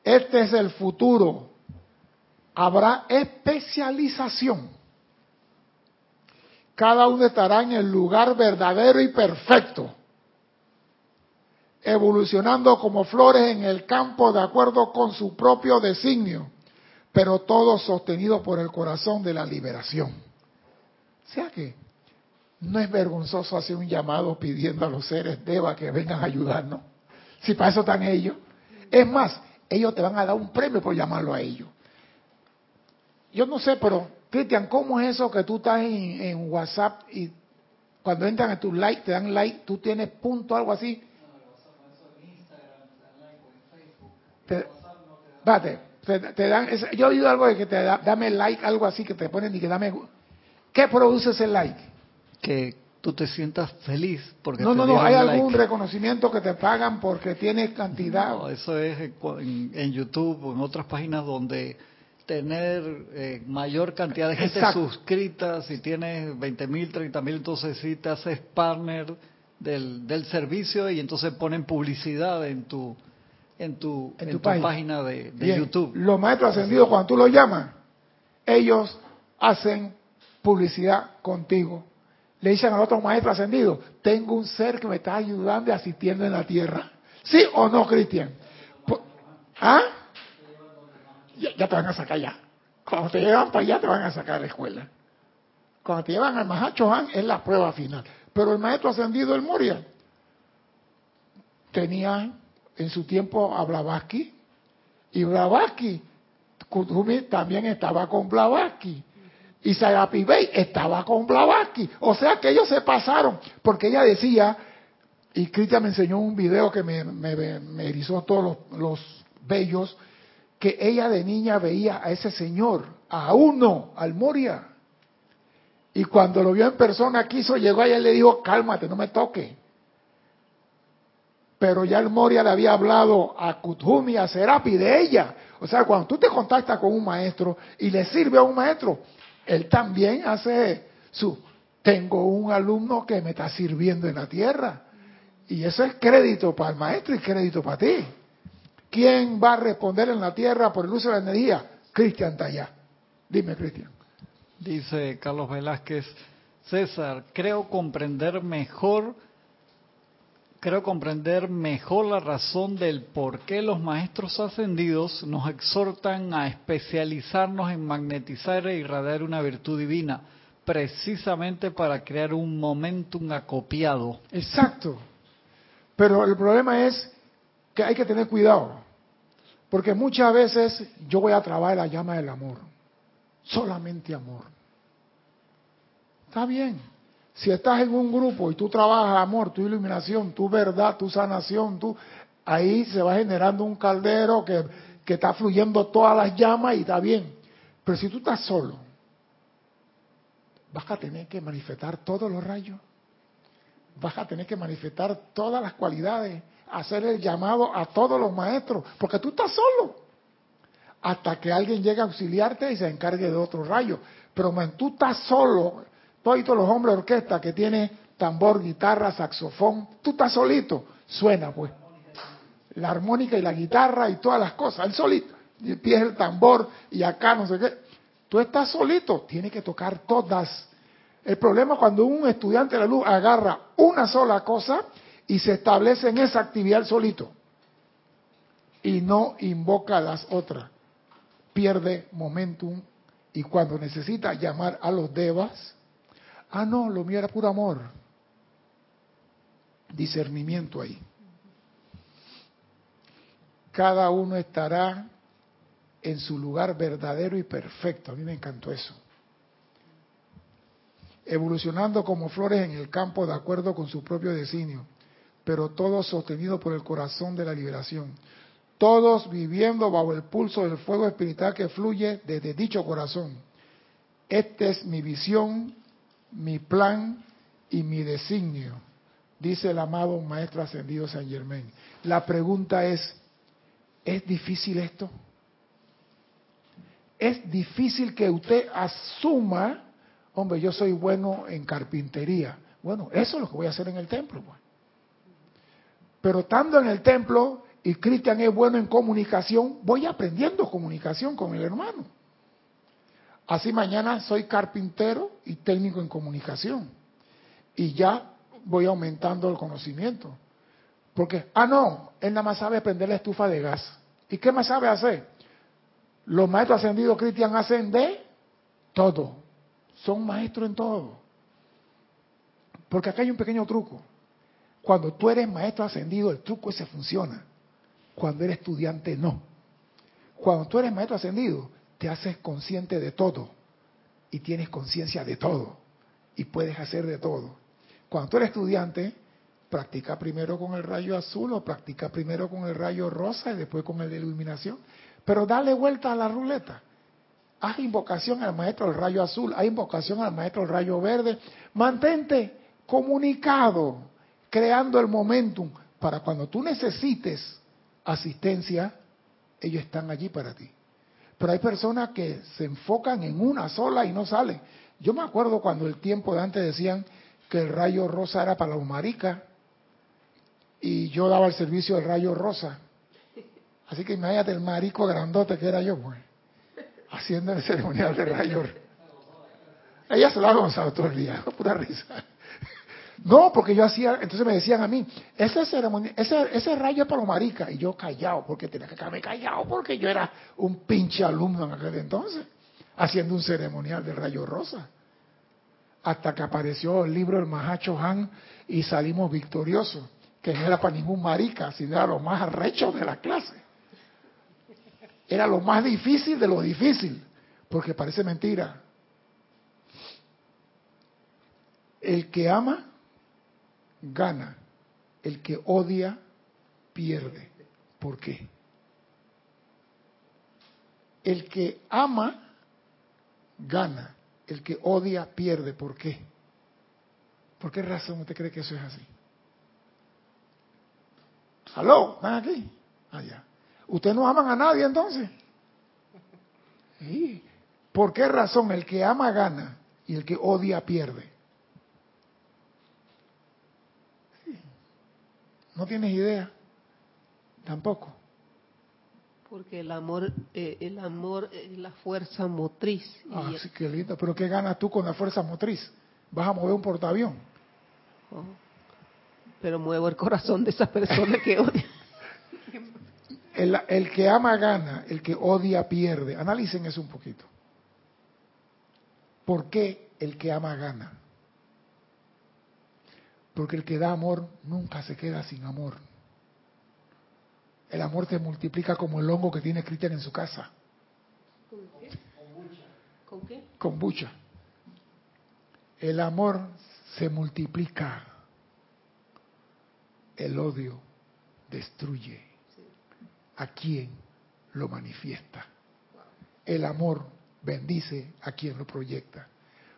Este es el futuro. Habrá especialización. Cada uno estará en el lugar verdadero y perfecto evolucionando como flores en el campo de acuerdo con su propio designio, pero todo sostenido por el corazón de la liberación. O sea que no es vergonzoso hacer un llamado pidiendo a los seres Deva que vengan a ayudarnos. Si para eso están ellos. Es más, ellos te van a dar un premio por llamarlo a ellos. Yo no sé, pero Cristian, ¿cómo es eso que tú estás en, en WhatsApp y cuando entran a tu like, te dan like, tú tienes punto, algo así? te, te, dan, yo he oído algo de que te da, dame like, algo así, que te ponen y que dame... ¿Qué produce ese like? Que tú te sientas feliz porque no no no hay algún reconocimiento que te pagan porque tienes cantidad. No, eso es en, YouTube o en otras páginas donde tener eh, mayor cantidad de gente suscrita si tienes 20 mil 30 mil entonces sí te haces partner del, del servicio y entonces ponen publicidad en tu en tu, en tu, página, de, YouTube. Los maestros ascendidos, cuando tú los llamas, ellos hacen publicidad contigo. Le dicen al otro maestro ascendido, tengo un ser que me está ayudando y asistiendo en la tierra. ¿Sí o no, Cristian? ¿Ah? Ya, te van a sacar ya. Cuando te llevan para allá te van a sacar a la escuela. Cuando te llevan al Mahacho Han es la prueba final. Pero el maestro ascendido, el Moria, tenía en su tiempo a Blavatsky. Y Blavatsky, Kutumi también estaba con Blavatsky. Y Sarapi Bey estaba con Blavatsky. O sea que ellos se pasaron, porque ella decía, y Cristian me enseñó un video que me, me, erizó todos los, los bellos, que ella de niña veía a ese señor, a uno, al Moria. Y cuando lo vio en persona quiso, llegó allá y le dijo, cálmate, no me toque pero ya el Moria le había hablado a Kuthumi, a Serapi de ella. O sea, cuando tú te contactas con un maestro y le sirve a un maestro, él también hace su, tengo un alumno que me está sirviendo en la tierra. Y eso es crédito para el maestro y crédito para ti. ¿Quién va a responder en la tierra por el uso de la energía? Cristian Tallá. Dime, Cristian. Dice Carlos Velázquez, César, creo comprender mejor creo comprender mejor la razón del por qué los maestros ascendidos nos exhortan a especializarnos en magnetizar e irradiar una virtud divina, precisamente para crear un momentum acopiado. Exacto. Pero el problema es que hay que tener cuidado, porque muchas veces yo voy a trabajar la llama del amor, solamente amor. Está bien, si estás en un grupo y tú trabajas amor, tu iluminación, tu verdad, tu sanación, tú, ahí se va generando un caldero que, que está fluyendo todas las llamas y está bien. Pero si tú estás solo, vas a tener que manifestar todos los rayos, vas a tener que manifestar todas las cualidades, hacer el llamado a todos los maestros, porque tú estás solo. Hasta que alguien llegue a auxiliarte y se encargue de otro rayo. Pero man, tú estás solo todos los hombres de orquesta que tiene tambor, guitarra, saxofón, tú estás solito, suena pues. la armónica y la guitarra y todas las cosas, él solito. Y el el tambor y acá no sé qué. Tú estás solito, tienes que tocar todas. El problema es cuando un estudiante de la luz agarra una sola cosa y se establece en esa actividad solito y no invoca las otras. Pierde momentum y cuando necesita llamar a los devas, ah no, lo mío era puro amor. Discernimiento ahí. Cada uno estará en su lugar verdadero y perfecto. A mí me encantó eso. Evolucionando como flores en el campo de acuerdo con su propio designio, pero todo sostenido por el corazón de la liberación. Todos viviendo bajo el pulso del fuego espiritual que fluye desde dicho corazón. Esta es mi visión, mi plan y mi designio, dice el amado Maestro Ascendido San Germain. La pregunta es, ¿es difícil esto? es difícil que usted asuma, hombre, yo soy bueno en carpintería. Bueno, eso es lo que voy a hacer en el templo. Pues. Pero estando en el templo y Cristian es bueno en comunicación, voy aprendiendo comunicación con el hermano. Así mañana soy carpintero y técnico en comunicación. Y ya voy aumentando el conocimiento. Porque, ah, no, él nada más sabe prender la estufa de gas. ¿Y qué más sabe hacer? Los maestros ascendidos cristianos hacen de todo. Son maestros en todo. Porque acá hay un pequeño truco. Cuando tú eres maestro ascendido, el truco ese funciona. Cuando eres estudiante, no. Cuando tú eres maestro ascendido, te haces consciente de todo. Y tienes conciencia de todo. Y puedes hacer de todo. Cuando tú eres estudiante, practica primero con el rayo azul o practica primero con el rayo rosa y después con el de iluminación. Pero dale vuelta a la ruleta. Haz invocación al maestro del rayo azul, haz invocación al maestro del rayo verde. Mantente comunicado, creando el momentum para cuando tú necesites asistencia, ellos están allí para ti. Pero hay personas que se enfocan en una sola y no salen. Yo me acuerdo cuando el tiempo de antes decían que el rayo rosa era para los maricas y yo daba el servicio del rayo rosa. Así que imagínate el marico grandote que era yo, pues, haciendo el ceremonial de rayo. Ella se lo ha gozado todo el día, pura risa. No, porque yo hacía, entonces me decían a mí, ese, ese, rayo es para los maricas, y yo callado, porque tenía que quedarme callado, porque yo era un pinche alumno en aquel entonces, haciendo un ceremonial de rayo rosa. Hasta que apareció el libro El Mahacho Han y salimos victoriosos, que no era para ningún marica, sino era lo más arrecho de la clase. Era lo más difícil de lo difícil, porque parece mentira. El que ama, gana. El que odia, pierde. ¿Por qué? El que ama, gana. El que odia, pierde. ¿Por qué? ¿Por qué razón usted cree que eso es así? ¿Aló? ¿Están aquí? Allá. ¿Ustedes no aman a nadie entonces? ¿Por qué razón el que ama gana y el que odia pierde? ¿No tienes idea? Tampoco. Porque el amor, eh, el amor es la fuerza motriz. Ah, sí, qué lindo. Pero ¿qué ganas tú con la fuerza motriz? ¿Vas a mover un portaavión? Oh. Pero muevo el corazón de esa persona que odia. El, que ama gana, el que odia pierde. Analicen eso un poquito. ¿Por qué el que ama gana? Porque el que da amor nunca se queda sin amor. El amor se multiplica como el hongo que tiene Cristian en su casa. ¿Con qué? ¿Con qué? Con bucha. El amor se multiplica. El odio destruye a quien lo manifiesta. El amor bendice a quien lo proyecta.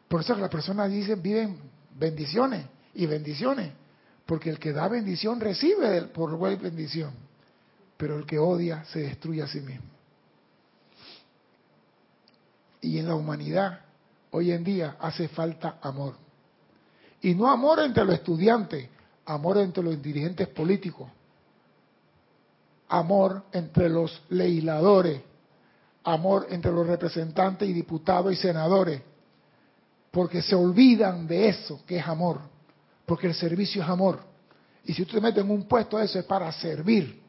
Por eso las personas dicen, viven bendiciones y bendiciones, porque el que da bendición recibe por igual bendición, pero el que odia se destruye a sí mismo. Y en la humanidad, hoy en día, hace falta amor. Y no amor entre los estudiantes, amor entre los dirigentes políticos, amor entre los legisladores, amor entre los representantes y diputados y senadores, porque se olvidan de eso que es amor, porque el servicio es amor. Y si usted te mete en un puesto, eso es para servir,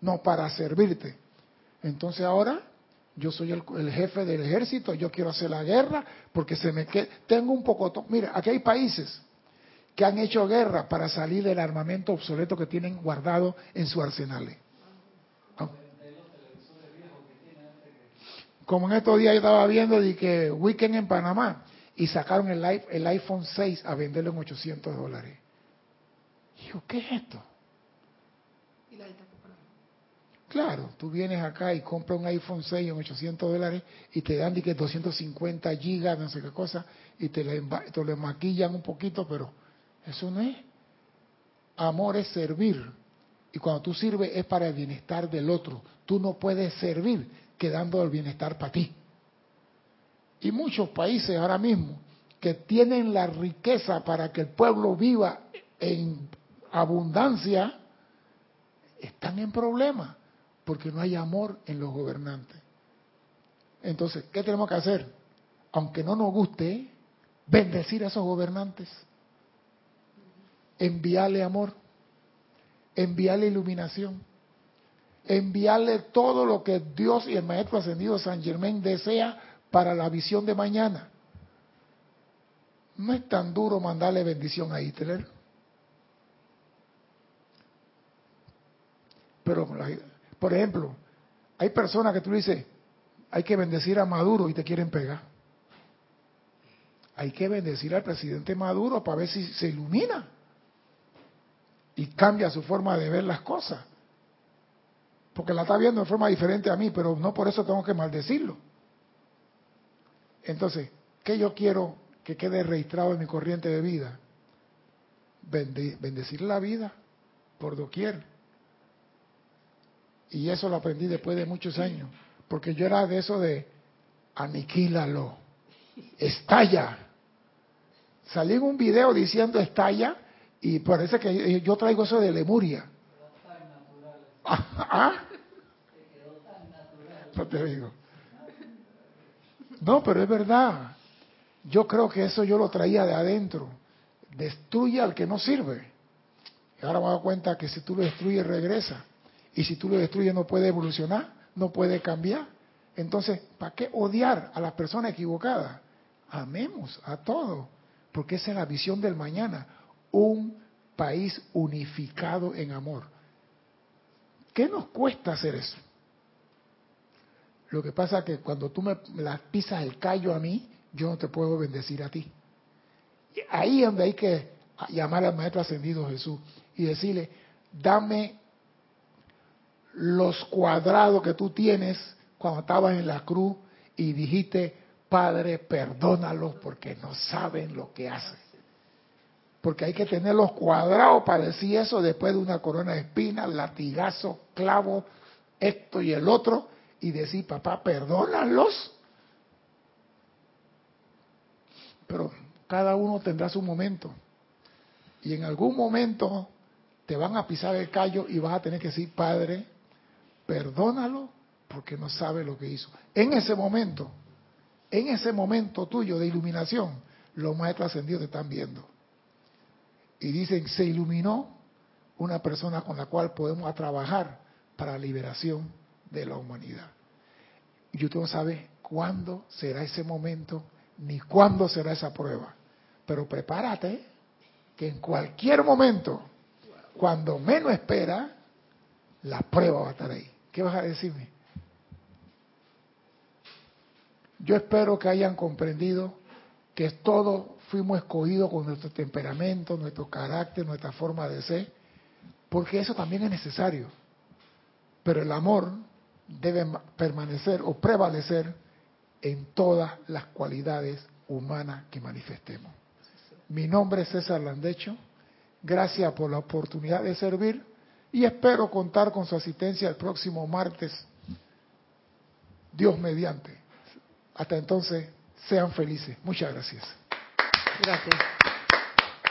no para servirte. Entonces ahora yo soy el, jefe del ejército, yo quiero hacer la guerra porque se me que tengo un poco, mira, aquí hay países que han hecho guerra para salir del armamento obsoleto que tienen guardado en sus arsenales. Como en estos días yo estaba viendo de que Weekend en Panamá y sacaron el, el iPhone 6 a venderlo en 800 dólares. Y yo, ¿qué es esto? Claro, tú vienes acá y compras un iPhone 6 en 800 dólares y te dan que 250 gigas, no sé qué cosa, y te le, te le maquillan un poquito, pero eso no es. Amor es servir. Y cuando tú sirves es para el bienestar del otro. Tú no puedes servir quedando el bienestar para ti. Y muchos países ahora mismo que tienen la riqueza para que el pueblo viva en abundancia, están en problemas porque no hay amor en los gobernantes. Entonces, ¿qué tenemos que hacer? Aunque no nos guste, bendecir a esos gobernantes, enviarle amor, enviarle iluminación, enviarle todo lo que Dios y el Maestro Ascendido San Germán desea para la visión de mañana. No es tan duro mandarle bendición a Hitler. Pero por ejemplo, hay personas que tú dices, hay que bendecir a Maduro y te quieren pegar. Hay que bendecir al presidente Maduro para ver si se ilumina y cambia su forma de ver las cosas. Porque la está viendo de forma diferente a mí, pero no por eso tengo que maldecirlo. Entonces, ¿qué yo quiero que quede registrado en mi corriente de vida? bendecir la vida por doquier y eso lo aprendí después de muchos años, porque yo era de eso de aniquílalo, estalla. Salí en un video diciendo estalla y parece que yo traigo eso de Lemuria. ¿Ah? No te digo. No, pero es verdad. Yo creo que eso yo lo traía de adentro. Destruye al que no sirve. Y ahora me doy cuenta que si tú lo destruyes, regresa. Y si tú lo destruyes no puede evolucionar, no puede cambiar. Entonces, ¿para qué odiar a las personas equivocadas? Amemos a todos, porque esa es la visión del mañana. Un país unificado en amor. ¿Qué nos cuesta hacer eso? Lo que pasa es que cuando tú me la pisas el callo a mí, yo no te puedo bendecir a ti. Ahí es donde hay que llamar al Maestro Ascendido Jesús y decirle, dame los cuadrados que tú tienes cuando estabas en la cruz y dijiste, Padre, perdónalos porque no saben lo que hacen. Porque hay que tener los cuadrados para decir eso después de una corona de espinas, latigazo, clavo, esto y el otro, y decir, papá, perdónalos. Pero cada uno tendrá su momento. Y en algún momento te van a pisar el callo y vas a tener que decir, Padre, perdónalo porque no sabe lo que hizo. En ese momento, en ese momento tuyo de iluminación, los maestros ascendidos te están viendo. Y dicen, se iluminó una persona con la cual podemos trabajar para liberación de la humanidad. Y usted no sabe cuándo será ese momento, ni cuándo será esa prueba. Pero prepárate que en cualquier momento, cuando menos espera, la prueba va a estar ahí. ¿Qué vas a decirme? Yo espero que hayan comprendido que todos fuimos escogidos con nuestro temperamento, nuestro carácter, nuestra forma de ser, porque eso también es necesario. Pero el amor debe permanecer o prevalecer en todas las cualidades humanas que manifestemos. Mi nombre es César Landecho. Gracias por la oportunidad de servir y espero contar con su asistencia el próximo martes, Dios mediante. Hasta entonces, sean felices. Muchas gracias. Gracias.